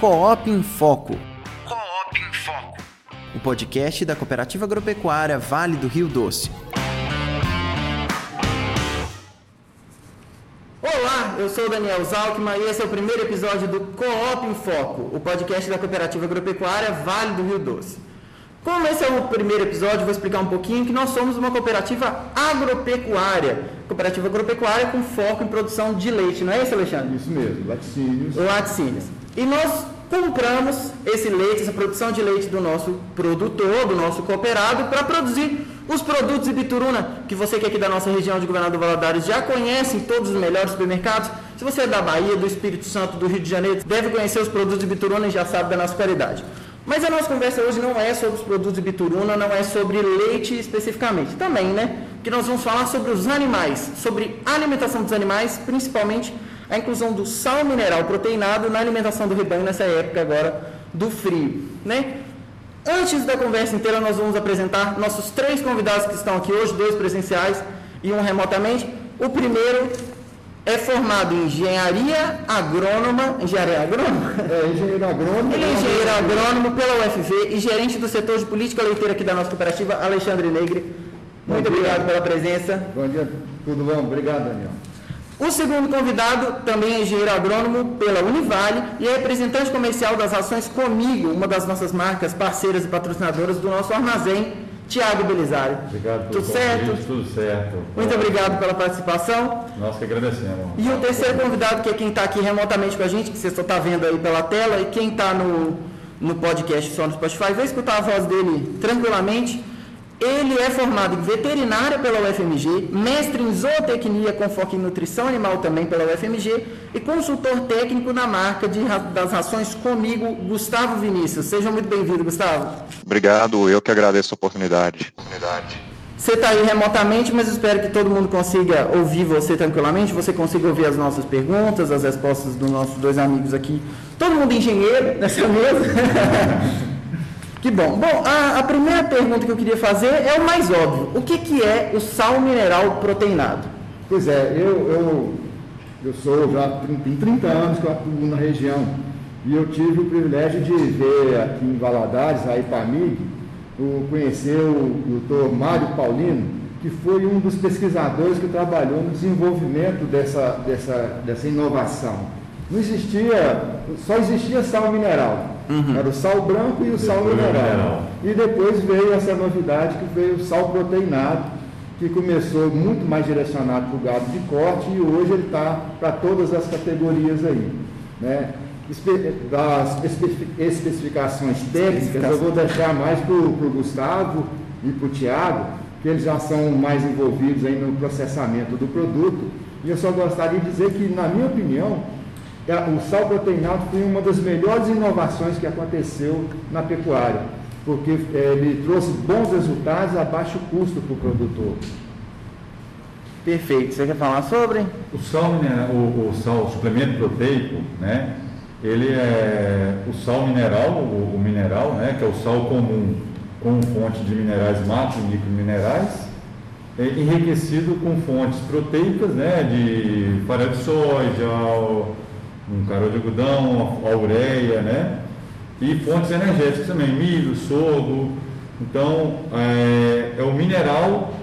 Coop em Foco. Coop em Foco. O podcast da Cooperativa Agropecuária Vale do Rio Doce. Olá, eu sou o Daniel Zalkman e esse é o primeiro episódio do Coop em Foco, o podcast da Cooperativa Agropecuária Vale do Rio Doce. Como esse é o primeiro episódio, vou explicar um pouquinho que nós somos uma cooperativa agropecuária. Cooperativa agropecuária com foco em produção de leite, não é isso, Alexandre? Isso mesmo, laticínios. Laticínios. E nós compramos esse leite, essa produção de leite do nosso produtor, do nosso cooperado, para produzir os produtos Ibituruna, que você que é aqui da nossa região de Governador Valadares já conhece em todos os melhores supermercados. Se você é da Bahia, do Espírito Santo, do Rio de Janeiro, deve conhecer os produtos Ibituruna e já sabe da nossa qualidade. Mas a nossa conversa hoje não é sobre os produtos de bituruna, não é sobre leite especificamente. Também, né? Que nós vamos falar sobre os animais, sobre a alimentação dos animais, principalmente a inclusão do sal mineral proteinado na alimentação do rebanho nessa época agora do frio, né? Antes da conversa inteira, nós vamos apresentar nossos três convidados que estão aqui hoje, dois presenciais e um remotamente. O primeiro é formado em engenharia agrônoma, engenharia agrônoma? É, engenheiro agrônomo. Ele é engenheiro agrônomo pela UFV e gerente do setor de política leiteira aqui da nossa cooperativa, Alexandre Negre. Muito obrigado pela presença. Bom dia, tudo bom? Obrigado, Daniel. O segundo convidado também é engenheiro agrônomo pela Univale e é representante comercial das ações Comigo, uma das nossas marcas parceiras e patrocinadoras do nosso armazém Tiago Belisário. Obrigado pelo Tudo certo? Tudo certo. Muito obrigado pela participação. Nós que agradecemos. E o terceiro convidado, que é quem está aqui remotamente com a gente, que você só está vendo aí pela tela, e quem está no, no podcast só no Spotify, vai escutar a voz dele tranquilamente. Ele é formado em veterinária pela UFMG, mestre em zootecnia com foco em nutrição animal também pela UFMG e consultor técnico na marca de, das rações comigo, Gustavo Vinícius. Seja muito bem-vindo, Gustavo. Obrigado, eu que agradeço a oportunidade. Você está aí remotamente, mas espero que todo mundo consiga ouvir você tranquilamente, você consiga ouvir as nossas perguntas, as respostas dos nossos dois amigos aqui. Todo mundo engenheiro nessa mesa. que bom. Bom, a, a primeira pergunta que eu queria fazer é o mais óbvio. O que, que é o sal mineral proteinado? Pois é, eu, eu, eu sou já tem 30 anos que eu atuo na região e eu tive o privilégio de ver aqui em Valadares, a IPAMIG, o, conhecer o doutor Mário Paulino, que foi um dos pesquisadores que trabalhou no desenvolvimento dessa, dessa, dessa inovação. Não existia, só existia sal mineral. Era o sal branco e o sal mineral. mineral. E depois veio essa novidade que veio o sal proteinado, que começou muito mais direcionado para o gado de corte e hoje ele está para todas as categorias aí. Né? Das especifi- especificações técnicas, eu vou deixar mais para o Gustavo e para o Tiago, que eles já são mais envolvidos aí no processamento do produto. E eu só gostaria de dizer que, na minha opinião, o sal proteinado foi uma das melhores inovações que aconteceu na pecuária, porque é, ele trouxe bons resultados a baixo custo para o produtor. Perfeito. Você quer falar sobre? O sal, mineral, o, o sal, o suplemento proteico, né? Ele é o sal mineral, o, o mineral, né? Que é o sal comum com fonte de minerais macro e microminerais, é, enriquecido com fontes proteicas, né? De farelo de soja, um carol de algodão, a ureia, né? E fontes energéticas também, milho, sorgo. Então, é, é o mineral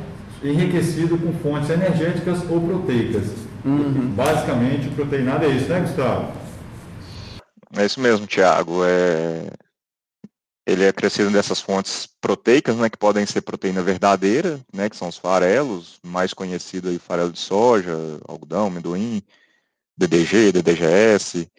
enriquecido com fontes energéticas ou proteicas. Basicamente, o proteinado é isso, né, Gustavo? É isso mesmo, Tiago. É... Ele é crescido dessas fontes proteicas, né, que podem ser proteína verdadeira, né, que são os farelos, mais conhecido aí farelo de soja, algodão, amendoim, DDG, DDGS,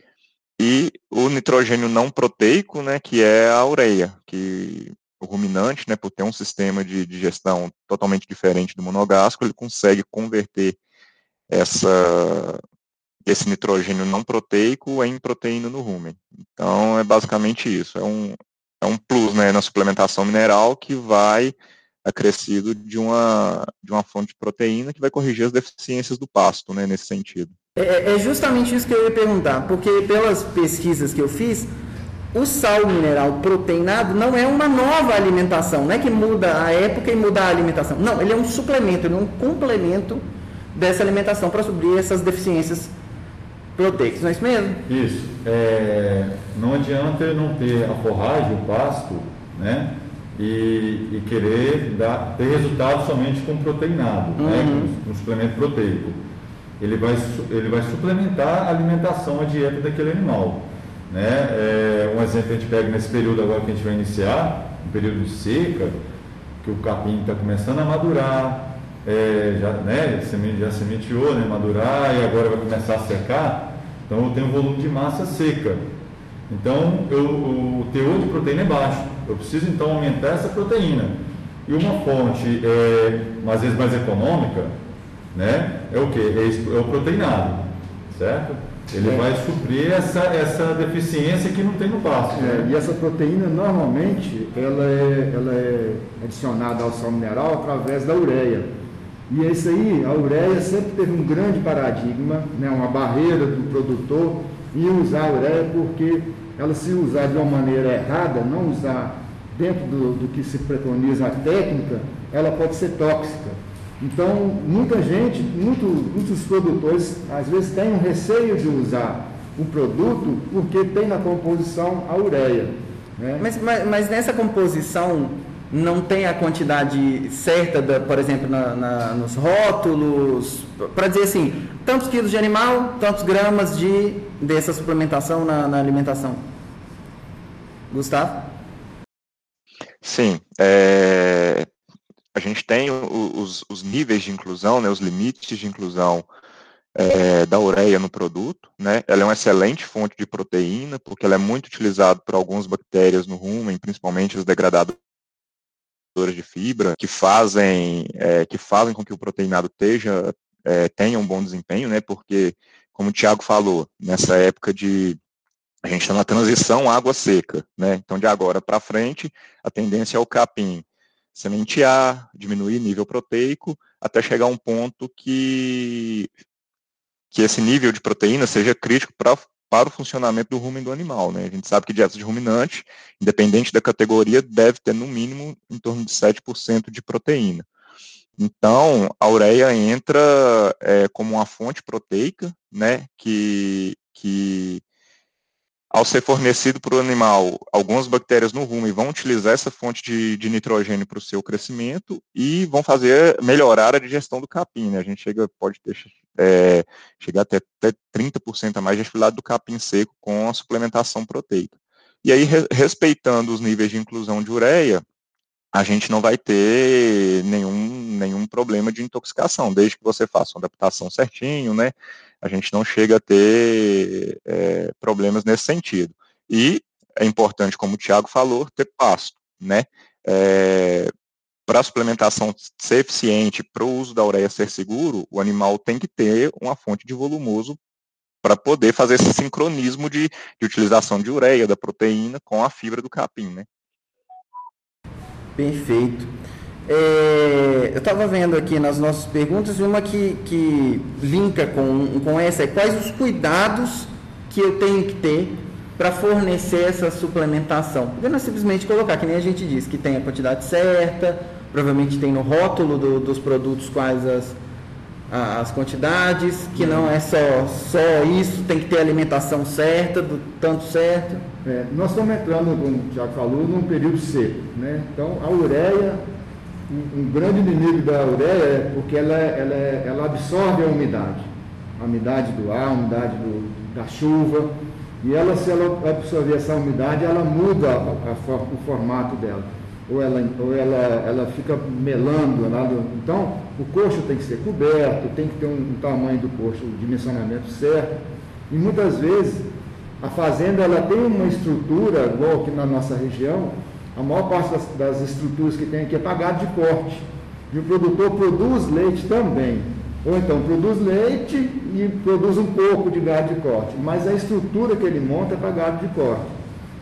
e o nitrogênio não proteico, né, que é a ureia, que o ruminante, né, por ter um sistema de digestão totalmente diferente do monogástrico, ele consegue converter essa esse nitrogênio não proteico em proteína no rumen. Então é basicamente isso, é um é um plus, né, na suplementação mineral que vai acrescido de uma de uma fonte de proteína que vai corrigir as deficiências do pasto, né, nesse sentido. É, é justamente isso que eu ia perguntar, porque pelas pesquisas que eu fiz, o sal mineral proteinado não é uma nova alimentação, não é que muda a época e muda a alimentação. Não, ele é um suplemento, ele é um complemento dessa alimentação para suprir essas deficiências proteicos, não é isso mesmo? Isso. É, não adianta eu não ter a forragem, o pasto, né? E, e querer dar, ter resultado somente com proteinado, né? uhum. né? com, com suplemento proteico. Ele vai, ele vai suplementar a alimentação, a dieta daquele animal. Né? É, um exemplo que a gente pega nesse período agora que a gente vai iniciar, um período de seca, que o capim está começando a madurar, é, já, né, já sementeou, né, madurar e agora vai começar a secar, então eu tenho um volume de massa seca. Então eu, o teor de proteína é baixo. Eu preciso então aumentar essa proteína. E uma fonte, é, às vezes mais econômica, né, é o que? É, é o proteinado, certo? Ele é. vai suprir essa, essa deficiência que não tem no pasto. É, e essa proteína, normalmente, ela é, ela é adicionada ao sal mineral através da ureia. E é isso aí, a ureia sempre teve um grande paradigma, né, uma barreira do produtor em usar a ureia, porque ela se usar de uma maneira errada, não usar dentro do, do que se preconiza a técnica, ela pode ser tóxica. Então, muita gente, muito, muitos produtores, às vezes têm um receio de usar o produto porque tem na composição a ureia. Né? Mas, mas, mas, nessa composição não tem a quantidade certa, da, por exemplo, na, na, nos rótulos, para dizer assim, tantos quilos de animal, tantos gramas de, dessa suplementação na, na alimentação. Gustavo? Sim. É, a gente tem os, os níveis de inclusão, né, os limites de inclusão é, da ureia no produto. Né? Ela é uma excelente fonte de proteína, porque ela é muito utilizada por algumas bactérias no rumen, principalmente as degradadoras de fibra, que fazem, é, que fazem com que o proteinado esteja, é, tenha um bom desempenho, né? porque, como o Tiago falou, nessa época de a gente está na transição água seca, né? Então, de agora para frente, a tendência é o capim sementear, diminuir nível proteico, até chegar a um ponto que, que esse nível de proteína seja crítico pra, para o funcionamento do rumen do animal. Né? A gente sabe que dieta de ruminante, independente da categoria, deve ter no mínimo em torno de 7% de proteína. Então, a ureia entra é, como uma fonte proteica, né, que, que ao ser fornecido para o animal algumas bactérias no rumo e vão utilizar essa fonte de, de nitrogênio para o seu crescimento e vão fazer melhorar a digestão do capim. Né? A gente chega, pode é, chegar até, até 30% a mais de atividade do capim seco com a suplementação proteica. E aí, re, respeitando os níveis de inclusão de ureia, a gente não vai ter nenhum, nenhum problema de intoxicação, desde que você faça uma adaptação certinho, né? a gente não chega a ter é, problemas nesse sentido. E é importante, como o Tiago falou, ter pasto, né? É, para a suplementação ser eficiente, para o uso da ureia ser seguro, o animal tem que ter uma fonte de volumoso para poder fazer esse sincronismo de, de, utilização de ureia, da proteína, com a fibra do capim, né? Perfeito. É, eu estava vendo aqui nas nossas perguntas uma que, que linka com, com essa, é quais os cuidados que eu tenho que ter para fornecer essa suplementação. Porque não é simplesmente colocar, que nem a gente diz, que tem a quantidade certa, provavelmente tem no rótulo do, dos produtos quais as, as quantidades, que não é só, só isso, tem que ter a alimentação certa, do tanto certo. É, nós estamos entrando, como o Tiago falou, num período seco. Né? Então, a ureia um, grande inimigo da ureia é porque ela, ela, ela absorve a umidade, a umidade do ar, a umidade do, da chuva, e ela, se ela absorver essa umidade, ela muda a, a, o formato dela. Ou ela, ou ela, ela fica melando. Ela, então, o coxo tem que ser coberto, tem que ter um, um tamanho do coxo, o dimensionamento certo. E muitas vezes a fazenda ela tem uma estrutura, igual aqui na nossa região, a maior parte das, das estruturas que tem aqui é pagado de corte. E o produtor produz leite também. Ou então produz leite e produz um pouco de gado de corte. Mas a estrutura que ele monta é para gado de corte.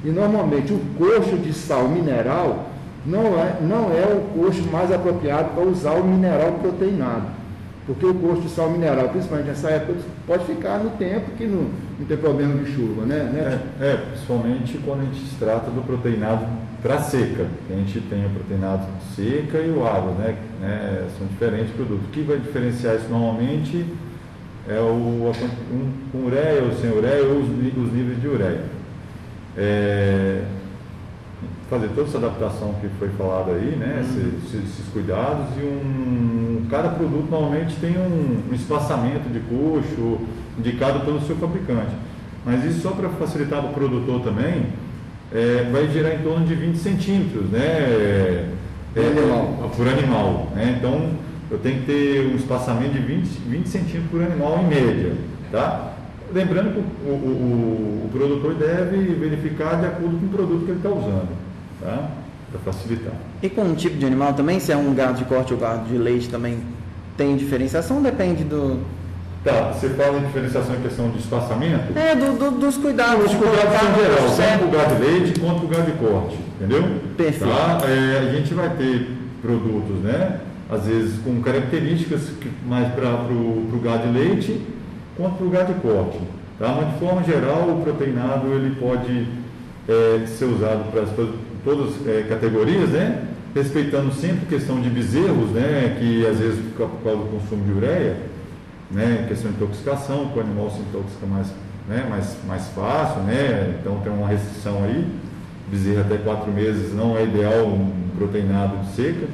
E normalmente o coxo de sal mineral não é, não é o coxo mais apropriado para usar o mineral proteinado. Porque o custo de sal mineral, principalmente nessa época, pode ficar no tempo que não, não tem problema de chuva, né? né? É, é, principalmente quando a gente se trata do proteinado para seca. A gente tem o proteinado seca e o água, né? né? São diferentes produtos. O que vai diferenciar isso normalmente é, o, um, com ureia ou sem ureia, ou os, os níveis de ureia. É, fazer toda essa adaptação que foi falada aí, né? Uhum. Esses, esses, cuidados e um. Cada produto normalmente tem um, um espaçamento de coxo indicado pelo seu fabricante. Mas isso só para facilitar o produtor também, é, vai gerar em torno de 20 centímetros, né? É, animal. por animal. Né? Então eu tenho que ter um espaçamento de 20, 20 centímetros por animal em média. Tá? Lembrando que o, o, o, o produtor deve verificar de acordo com o produto que ele está usando. Tá? Para facilitar. E com um tipo de animal também, se é um gado de corte ou gado de leite também tem diferenciação? Depende do, Tá, você fala em diferenciação em questão de espaçamento? É, do, do, dos cuidados. Os cuidados em geral, tanto o gado de leite quanto o gado de corte, entendeu? Perfeito. Tá? É, a gente vai ter produtos, né? Às vezes com características mais para o gado de leite quanto para o gado de corte. Tá? Mas de forma geral, o proteinado ele pode é, ser usado para todas as é, categorias, né? Respeitando sempre questão de bezerros, né? Que às vezes por causa do consumo de ureia né, questão de intoxicação, que o animal se intoxica mais, né, mais, mais fácil, né, então tem uma restrição aí, bezerra até quatro meses não é ideal um proteinado de seca,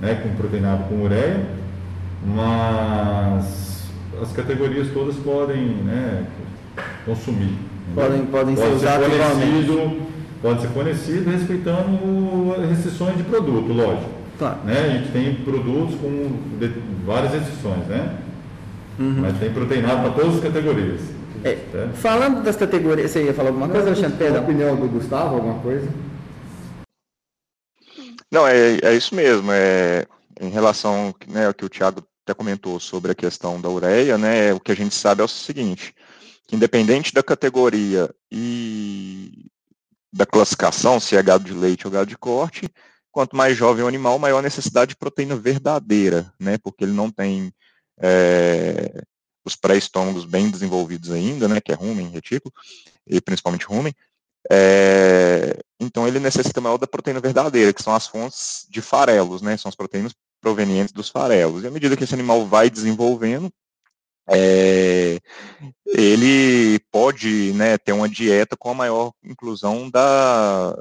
né, com proteinado com ureia, mas as categorias todas podem né, consumir. Podem, podem pode ser usadas igualmente. Pode ser fornecido respeitando restrições de produto, lógico. Claro. Né? A gente tem produtos com várias restrições, né? Uhum. Mas tem proteinado para todas as categorias. É, falando das categorias, você ia falar alguma coisa, Alexandre? Perdão. A opinião do Gustavo, alguma coisa? Não, é, é isso mesmo. É, em relação né, ao que o Thiago até comentou sobre a questão da ureia, né, o que a gente sabe é o seguinte, que independente da categoria e da classificação, se é gado de leite ou gado de corte, quanto mais jovem o animal, maior a necessidade de proteína verdadeira, né, porque ele não tem é, os pré-estômagos bem desenvolvidos ainda, né, que é rumen, retículo, e principalmente rumen, é, então ele necessita maior da proteína verdadeira, que são as fontes de farelos, né, são as proteínas provenientes dos farelos. E à medida que esse animal vai desenvolvendo, é, ele pode né, ter uma dieta com a maior inclusão da,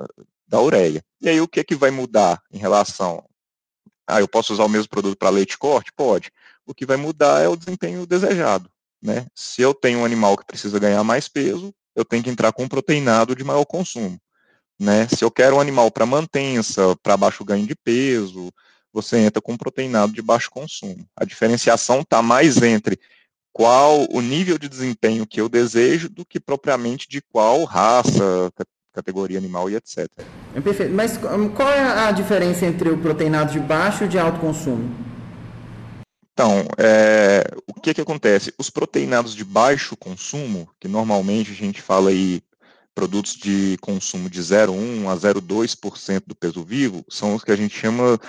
da ureia. E aí o que, é que vai mudar em relação? Ah, eu posso usar o mesmo produto para leite corte? Pode o que vai mudar é o desempenho desejado. Né? Se eu tenho um animal que precisa ganhar mais peso, eu tenho que entrar com um proteinado de maior consumo. Né? Se eu quero um animal para mantença, para baixo ganho de peso, você entra com um proteinado de baixo consumo. A diferenciação está mais entre qual o nível de desempenho que eu desejo do que propriamente de qual raça, categoria animal e etc. É perfeito. Mas qual é a diferença entre o proteinado de baixo e de alto consumo? Então, é, o que, que acontece? Os proteinados de baixo consumo, que normalmente a gente fala aí produtos de consumo de 0,1 a 0,2% do peso vivo, são os que a gente chama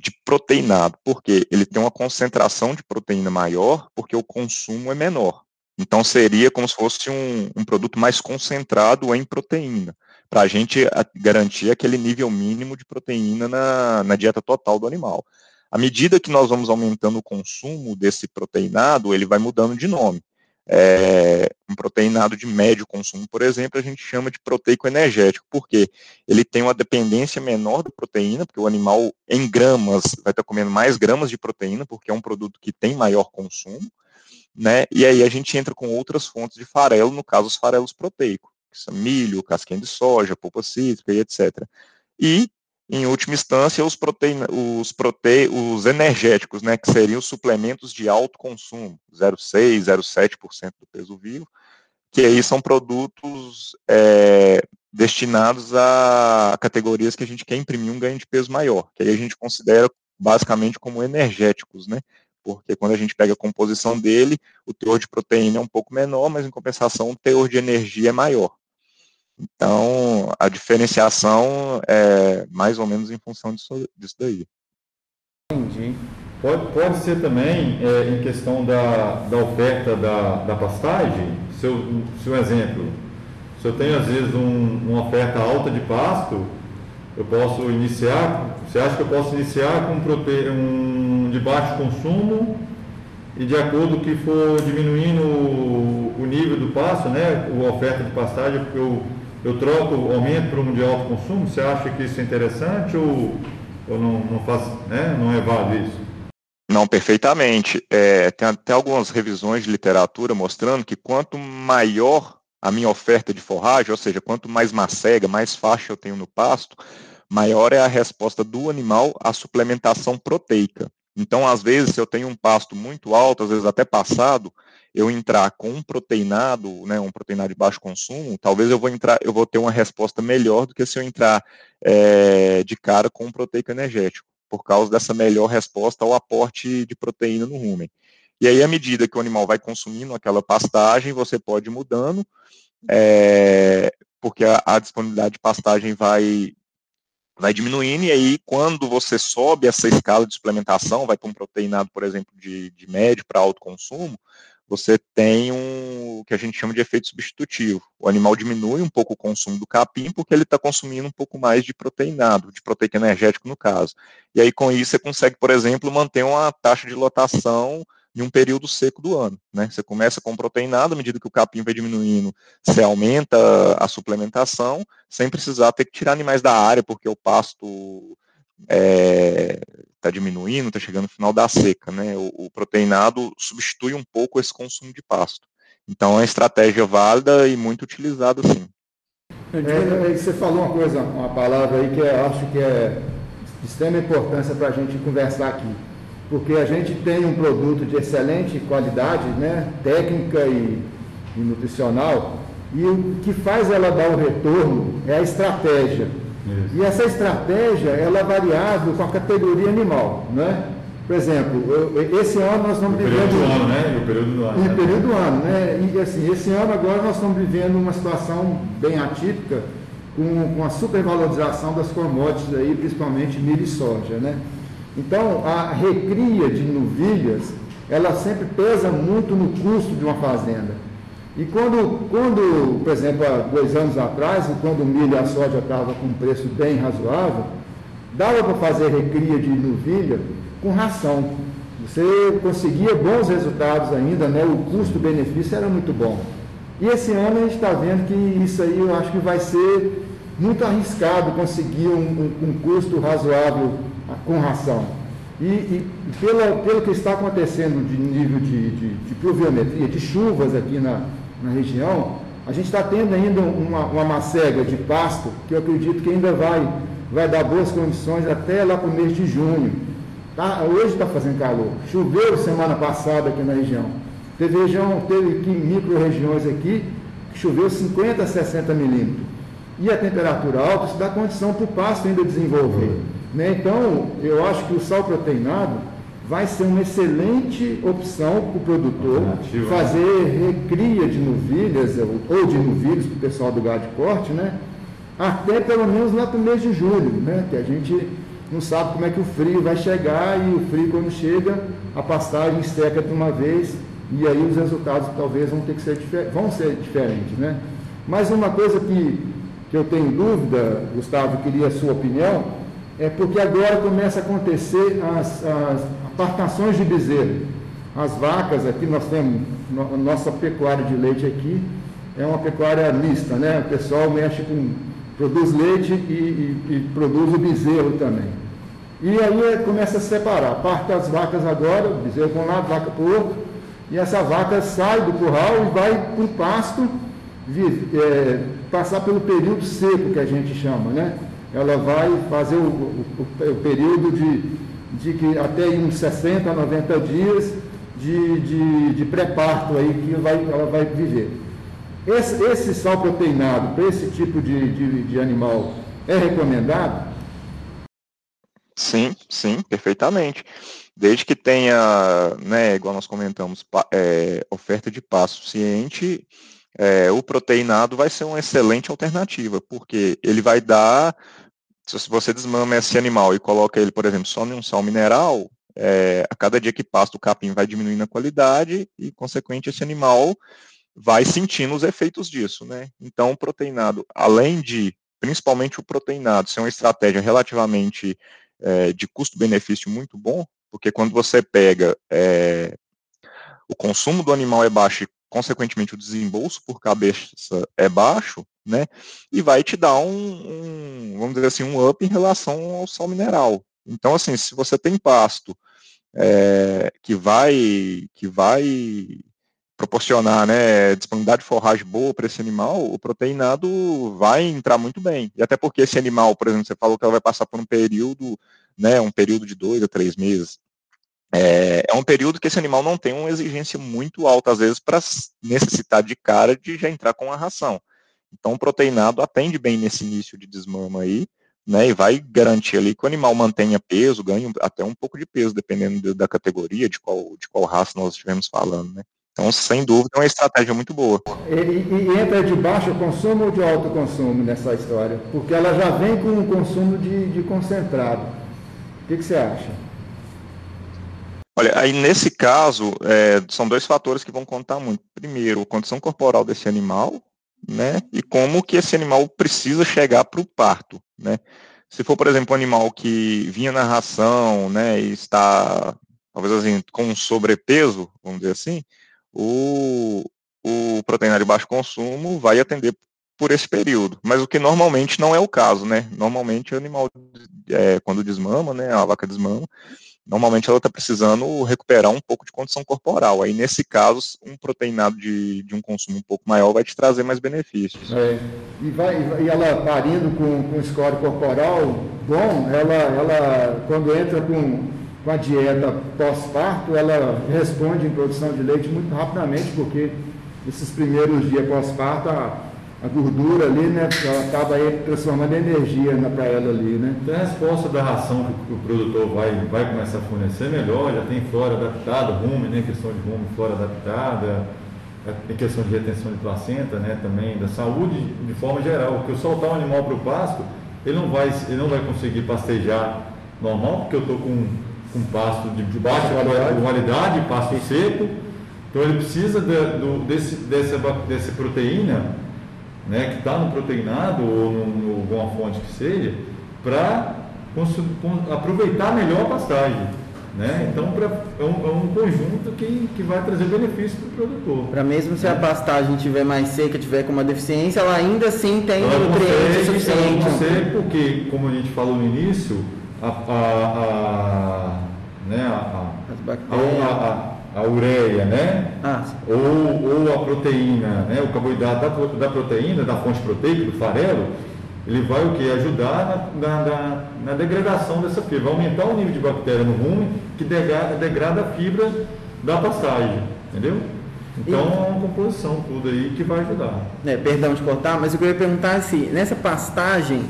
de proteinado, porque ele tem uma concentração de proteína maior, porque o consumo é menor. Então, seria como se fosse um, um produto mais concentrado em proteína, para a gente garantir aquele nível mínimo de proteína na, na dieta total do animal. À medida que nós vamos aumentando o consumo desse proteinado, ele vai mudando de nome. É, um proteinado de médio consumo, por exemplo, a gente chama de proteico energético, porque ele tem uma dependência menor da proteína, porque o animal em gramas vai estar comendo mais gramas de proteína, porque é um produto que tem maior consumo, né? E aí a gente entra com outras fontes de farelo, no caso os farelos proteicos, que são milho, casquinha de soja, polpa cítrica e etc. E em última instância, os, proteína, os, prote, os energéticos, né, que seriam os suplementos de alto consumo, 0,6%, 0,7% do peso vivo, que aí são produtos é, destinados a categorias que a gente quer imprimir um ganho de peso maior, que aí a gente considera basicamente como energéticos, né? Porque quando a gente pega a composição dele, o teor de proteína é um pouco menor, mas em compensação o teor de energia é maior. Então, a diferenciação é mais ou menos em função disso, disso daí. Entendi. Pode, pode ser também, é, em questão da, da oferta da, da pastagem, se, eu, se um exemplo, se eu tenho às vezes um, uma oferta alta de pasto, eu posso iniciar, você acha que eu posso iniciar com um de baixo consumo e de acordo que for diminuindo o, o nível do pasto, né, a oferta de pastagem, eu, eu troco, aumento para um de alto consumo, você acha que isso é interessante ou, ou não, não, faz, né, não é válido isso? Não, perfeitamente. É, tem até algumas revisões de literatura mostrando que quanto maior a minha oferta de forragem, ou seja, quanto mais macega, mais faixa eu tenho no pasto, maior é a resposta do animal à suplementação proteica. Então, às vezes, se eu tenho um pasto muito alto, às vezes até passado, eu entrar com um proteinado, né, um proteinado de baixo consumo, talvez eu vou entrar, eu vou ter uma resposta melhor do que se eu entrar é, de cara com um proteico energético, por causa dessa melhor resposta ao aporte de proteína no rumen. E aí, à medida que o animal vai consumindo aquela pastagem, você pode ir mudando, é, porque a, a disponibilidade de pastagem vai, vai diminuindo, e aí quando você sobe essa escala de suplementação, vai para um proteinado, por exemplo, de, de médio para alto consumo, você tem um o que a gente chama de efeito substitutivo. O animal diminui um pouco o consumo do capim porque ele está consumindo um pouco mais de proteinado, de proteico energético no caso. E aí com isso você consegue, por exemplo, manter uma taxa de lotação em um período seco do ano. Né? Você começa com proteinado, à medida que o capim vai diminuindo, você aumenta a suplementação, sem precisar ter que tirar animais da área, porque o pasto está é, diminuindo, está chegando no final da seca. Né? O, o, proteinado substitui um pouco esse consumo de pasto. Então é uma estratégia válida e muito utilizada sim. É, é você falou uma coisa, uma palavra aí que eu acho que é de extrema importância para a gente conversar aqui porque a gente tem um produto de excelente qualidade, né, técnica e, e nutricional, e o que faz ela dar o retorno é a estratégia. Isso. E essa estratégia ela é variável com a categoria animal. Né? Por exemplo, eu, esse ano nós estamos vivendo. Período do ano, né? E o período do ano. E o né? período do ano, né? E assim, esse ano agora nós estamos vivendo uma situação bem atípica com, com a supervalorização das commodities aí, principalmente milho e soja, né? Então, a recria de novilhas, ela sempre pesa muito no custo de uma fazenda. E quando, quando por exemplo, há dois anos atrás, quando o milho e a soja estavam com um preço bem razoável, dava para fazer recria de novilha com ração. Você conseguia bons resultados ainda, né? o custo-benefício era muito bom. E esse ano a gente está vendo que isso aí eu acho que vai ser muito arriscado conseguir um, um, um custo razoável com ração. E, e pela, pelo que está acontecendo de nível de, de, de pluviometria, de chuvas aqui na, na região, a gente está tendo ainda uma, uma macega de pasto que eu acredito que ainda vai, vai dar boas condições até lá para o mês de junho. Tá? Hoje está fazendo calor. Choveu semana passada aqui na região. Teve região, teve aqui micro-regiões aqui, que choveu 50 a 60 milímetros. E a temperatura alta, isso dá condição para o pasto ainda desenvolver. Né? Então, eu acho que o sal proteinado vai ser uma excelente opção para o produtor fazer recria de novilhas ou de novilhos para o pessoal do gado de corte, né? até pelo menos lá para o mês de julho, né? que a gente não sabe como é que o frio vai chegar e o frio quando chega, a pastagem seca de uma vez e aí os resultados talvez vão ter que ser, vão ser diferentes. Né? Mas uma coisa que, que eu tenho dúvida, Gustavo, queria a sua opinião, é porque agora começa a acontecer as, as apartações de bezerro. As vacas aqui, nós temos, no, nossa pecuária de leite aqui é uma pecuária mista, né? O pessoal mexe com, produz leite e, e, e produz o bezerro também. E aí começa a separar, parte as vacas agora, bezerro para um lado, vaca para o outro, e essa vaca sai do curral e vai para o pasto, é, passar pelo período seco que a gente chama, né? ela vai fazer o, o, o período de, de que até uns 60, 90 dias de, de, de pré-parto aí que vai, ela vai viver. Esse, esse sal proteinado para esse tipo de, de, de animal é recomendado? Sim, sim, perfeitamente. Desde que tenha, né, igual nós comentamos, é, oferta de passo suficiente, é, o proteinado vai ser uma excelente alternativa, porque ele vai dar, se você desmama esse animal e coloca ele, por exemplo, só em um sal mineral, é, a cada dia que passa o capim vai diminuindo a qualidade e, consequente, esse animal vai sentindo os efeitos disso, né? Então, o proteinado, além de, principalmente o proteinado, ser uma estratégia relativamente é, de custo-benefício muito bom, porque quando você pega é, o consumo do animal é baixo e, consequentemente, o desembolso por cabeça é baixo, né? E vai te dar um, um vamos dizer assim, um up em relação ao sal mineral. Então, assim, se você tem pasto é, que vai que vai proporcionar né, disponibilidade de forragem boa para esse animal, o proteinado vai entrar muito bem. E até porque esse animal, por exemplo, você falou que ela vai passar por um período, né, um período de dois a três meses. É, é um período que esse animal não tem uma exigência muito alta, às vezes, para necessitar de cara de já entrar com a ração. Então, o proteinado atende bem nesse início de desmama aí, né, e vai garantir ali que o animal mantenha peso, ganhe até um pouco de peso, dependendo da categoria, de qual, de qual raça nós estivermos falando, né. Então, sem dúvida, é uma estratégia muito boa. E, e, entra de baixo consumo ou de alto consumo nessa história? Porque ela já vem com um consumo de, de concentrado. O que, que, você acha? Olha, aí nesse caso, é, são dois fatores que vão contar muito. Primeiro, a condição corporal desse animal, né? E como que esse animal precisa chegar para o parto, né? Se for, por exemplo, um animal que vinha na ração, né, e está, talvez assim, com um sobrepeso, vamos dizer assim, o, o proteína de baixo consumo vai atender por esse período. Mas o que normalmente não é o caso, né? Normalmente o animal, é, quando desmama, né, a vaca desmama, normalmente ela está precisando recuperar um pouco de condição corporal. Aí, nesse caso, um proteinado de, de um consumo um pouco maior vai te trazer mais benefícios. É. E, vai, e ela parindo com, com score corporal bom, ela, ela quando entra com com a dieta pós-parto, ela responde em produção de leite muito rapidamente, porque esses primeiros dias pós-parto, a, gordura ali, né, ela acaba aí transformando energia para ela ali, né? Então a resposta da ração que o produtor vai, vai começar a fornecer melhor, já tem flora adaptada, rume, né, questão de rume, flora adaptada, em questão de retenção de placenta, né, também, da saúde de forma geral, porque eu soltar um animal para o pasto, ele não vai, ele não vai conseguir pastejar normal, porque eu estou com com pasto de, de baixa qualidade, pasto seco. Então ele precisa de, do, desse, dessa, dessa proteína, né, que está no proteinado ou no, alguma fonte que seja, para aproveitar melhor a pastagem. Né? Então pra, é, um, é, um, conjunto que, que vai trazer benefício para o produtor. Para mesmo se a né? pastagem estiver mais seca, tiver com uma deficiência, ela ainda assim tem nutrientes suficientes. Consegue, porque, como a gente falou no início, a, a, a, né, a, a, a, ureia, né? Ah, ou, ou a proteína, né? o carboidrato da, da proteína, da fonte proteica, do farelo, ele vai o que? Ajudar na, na, na, na, degradação dessa fibra, vai aumentar o nível de bactéria no rumo que degrada, degrada a fibra da pastagem, entendeu? Então e... é uma composição tudo aí que vai ajudar. É, perdão de cortar, mas eu queria perguntar assim, nessa pastagem,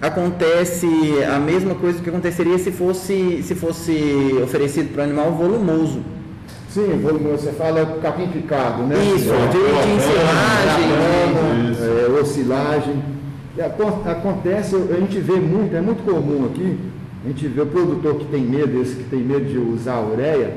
acontece a mesma coisa que aconteceria se fosse, se fosse oferecido para o animal volumoso. Sim, volumoso, você fala capim picado, né? Isso, é, de ensilagem, é, oscilagem. Acontece, a gente vê muito, é muito comum aqui, a gente vê o produtor que tem medo, esse que tem medo de usar a ureia,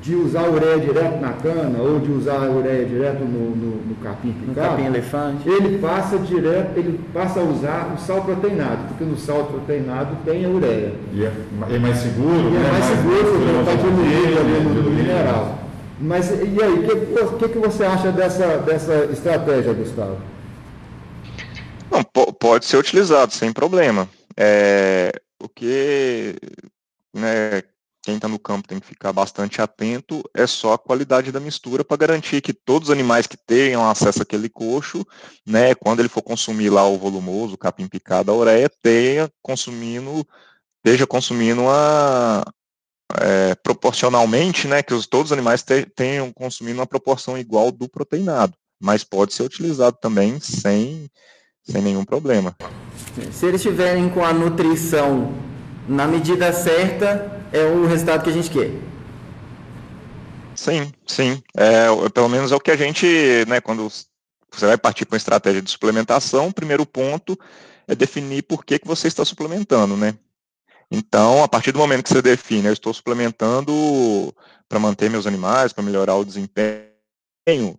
de usar a ureia direto na cana ou de usar a ureia direto no, no, no capim picado, no capim elefante. ele passa direto, ele passa a usar o sal proteinado, porque no sal proteinado tem a ureia. E é, é mais seguro, e é né? é mais, mais seguro, porque está diluído ali no, no mineral. Mas e aí, o que, que, que você acha dessa, dessa estratégia, Gustavo? Não, pode ser utilizado sem problema. É, o que né, quem está no campo tem que ficar bastante atento, é só a qualidade da mistura para garantir que todos os animais que tenham acesso àquele coxo, né, quando ele for consumir lá o volumoso, o capim picado, a ureia, tenha consumindo, esteja consumindo a, é, proporcionalmente, né, que os, todos os animais te, tenham consumindo uma proporção igual do proteinado, mas pode ser utilizado também sem, sem nenhum problema. Se eles estiverem com a nutrição na medida certa, é o resultado que a gente quer. Sim, sim. É, pelo menos é o que a gente, né, quando você vai partir com a estratégia de suplementação, o primeiro ponto é definir por que, que você está suplementando, né? Então, a partir do momento que você define, eu estou suplementando para manter meus animais, para melhorar o desempenho,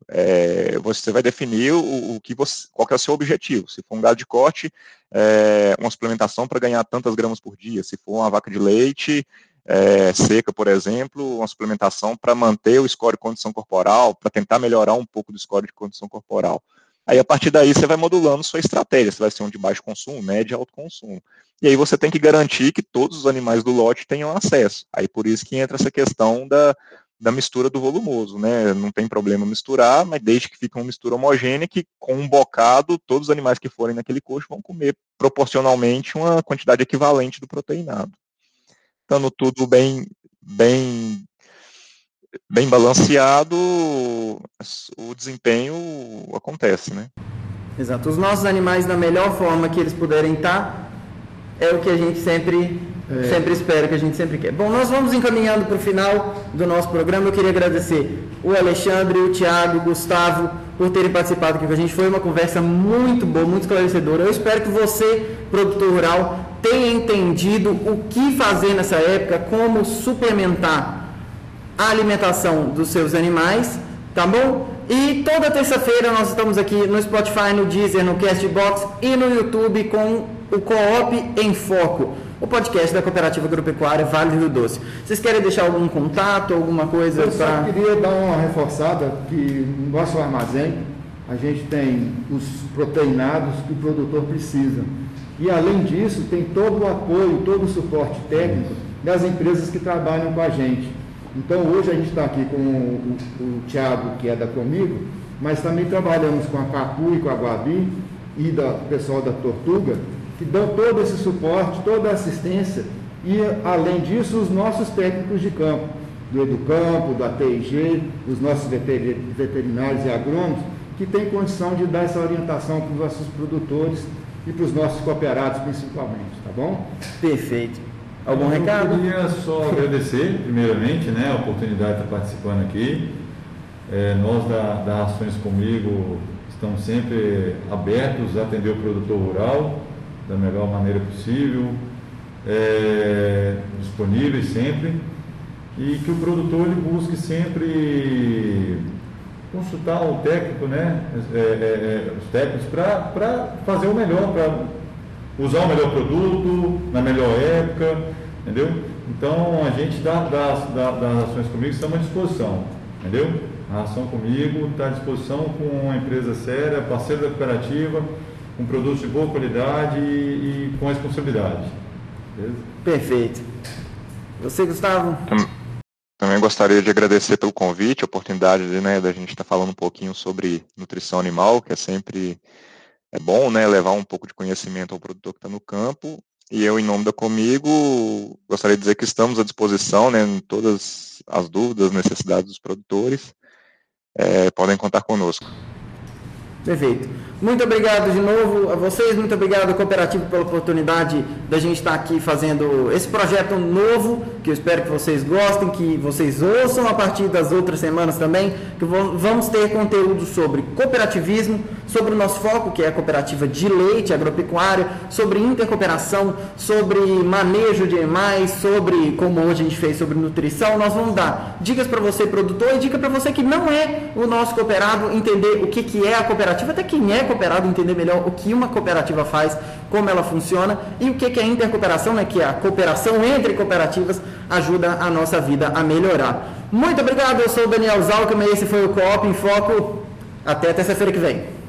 é, você vai definir o, o, que você, qual que é o seu objetivo. Se for um gado de corte, é, uma suplementação para ganhar tantas gramas por dia. Se for uma vaca de leite, é, seca, por exemplo, uma suplementação para manter o score de condição corporal, para tentar melhorar um pouco do score de condição corporal. Aí, a partir daí, você vai modulando sua estratégia, se vai ser um de baixo consumo, médio e alto consumo. E aí você tem que garantir que todos os animais do lote tenham acesso. Aí, por isso que entra essa questão da, da mistura do volumoso, né? Não tem problema misturar, mas desde que fique uma mistura homogênea, que com um bocado, todos os animais que forem naquele coxo vão comer proporcionalmente uma quantidade equivalente do proteinado. Estando tudo bem, bem bem balanceado, o desempenho acontece, né? Exato. Os nossos animais, da melhor forma que eles puderem estar, é o que a gente sempre, é. sempre espera, que a gente sempre quer. Bom, nós vamos encaminhando para o final do nosso programa. Eu queria agradecer o Alexandre, o Tiago, o Gustavo, por terem participado aqui com a gente. Foi uma conversa muito boa, muito esclarecedora. Eu espero que você, produtor rural, tenha entendido o que fazer nessa época, como suplementar a alimentação dos seus animais, tá bom? E toda terça-feira nós estamos aqui no Spotify, no Deezer, no Castbox e no YouTube com o Coop em Foco, o podcast da Cooperativa Agropecuária Vale do Rio Doce. Vocês querem deixar algum contato, alguma coisa? Eu só pra... queria dar uma reforçada que no nosso armazém a gente tem os proteinados que o produtor precisa. E além disso, tem todo o apoio, todo o suporte técnico das empresas que trabalham com a gente. Então hoje a gente está aqui com o, o, o Tiago, que é da Comigo, mas também trabalhamos com a Papu e com a Guabi e da pessoal da Tortuga, que dão todo esse suporte, toda a assistência e, além disso, os nossos técnicos de campo, do Educampo, da TIG, os nossos veterinários e agrônomos, que têm condição de dar essa orientação para os nossos produtores e para os nossos cooperados principalmente, tá bom? Perfeito. Algum eu recado? Eu queria só agradecer, primeiramente, né, a oportunidade de estar participando aqui. É, nós da, da Ações Comigo estamos sempre abertos a atender o produtor rural da melhor maneira possível, é, disponíveis sempre, e que o produtor ele busque sempre consultar o técnico, né, é, é, é os técnicos, para fazer o melhor, para usar o melhor produto, na melhor época, entendeu? Então a gente dá, das, das ações comigo estamos à disposição, entendeu? A ação comigo está à disposição com uma empresa séria, parceira da cooperativa, com produtos de boa qualidade e, e com responsabilidade. Beleza? Perfeito. Você, Gustavo? Também gostaria de agradecer pelo convite, a oportunidade né, da gente estar tá falando um pouquinho sobre nutrição animal, que é sempre é bom né, levar um pouco de conhecimento ao produtor que está no campo. E eu, em nome da Comigo, gostaria de dizer que estamos à disposição né, em todas as dúvidas, necessidades dos produtores. É, podem contar conosco. Perfeito. Muito obrigado de novo a vocês, muito obrigado Cooperativo pela oportunidade da gente estar aqui fazendo esse projeto novo, que eu espero que vocês gostem, que vocês ouçam a partir das outras semanas também, que vamos ter conteúdo sobre cooperativismo, sobre o nosso foco, que é a cooperativa de leite agropecuária, sobre intercooperação, sobre manejo de animais, sobre como hoje a gente fez sobre nutrição. Nós vamos dar dicas para você, produtor, e dica para você que não é o nosso cooperado, entender o que, que é a cooperativa, até quem é cooperado entender melhor o que uma cooperativa faz, como ela funciona e o que é a intercooperação, né, que é a cooperação entre cooperativas ajuda a nossa vida a melhorar. Muito obrigado, eu sou o Daniel Zalcama e esse foi o Coop em Foco. Até terça-feira que vem.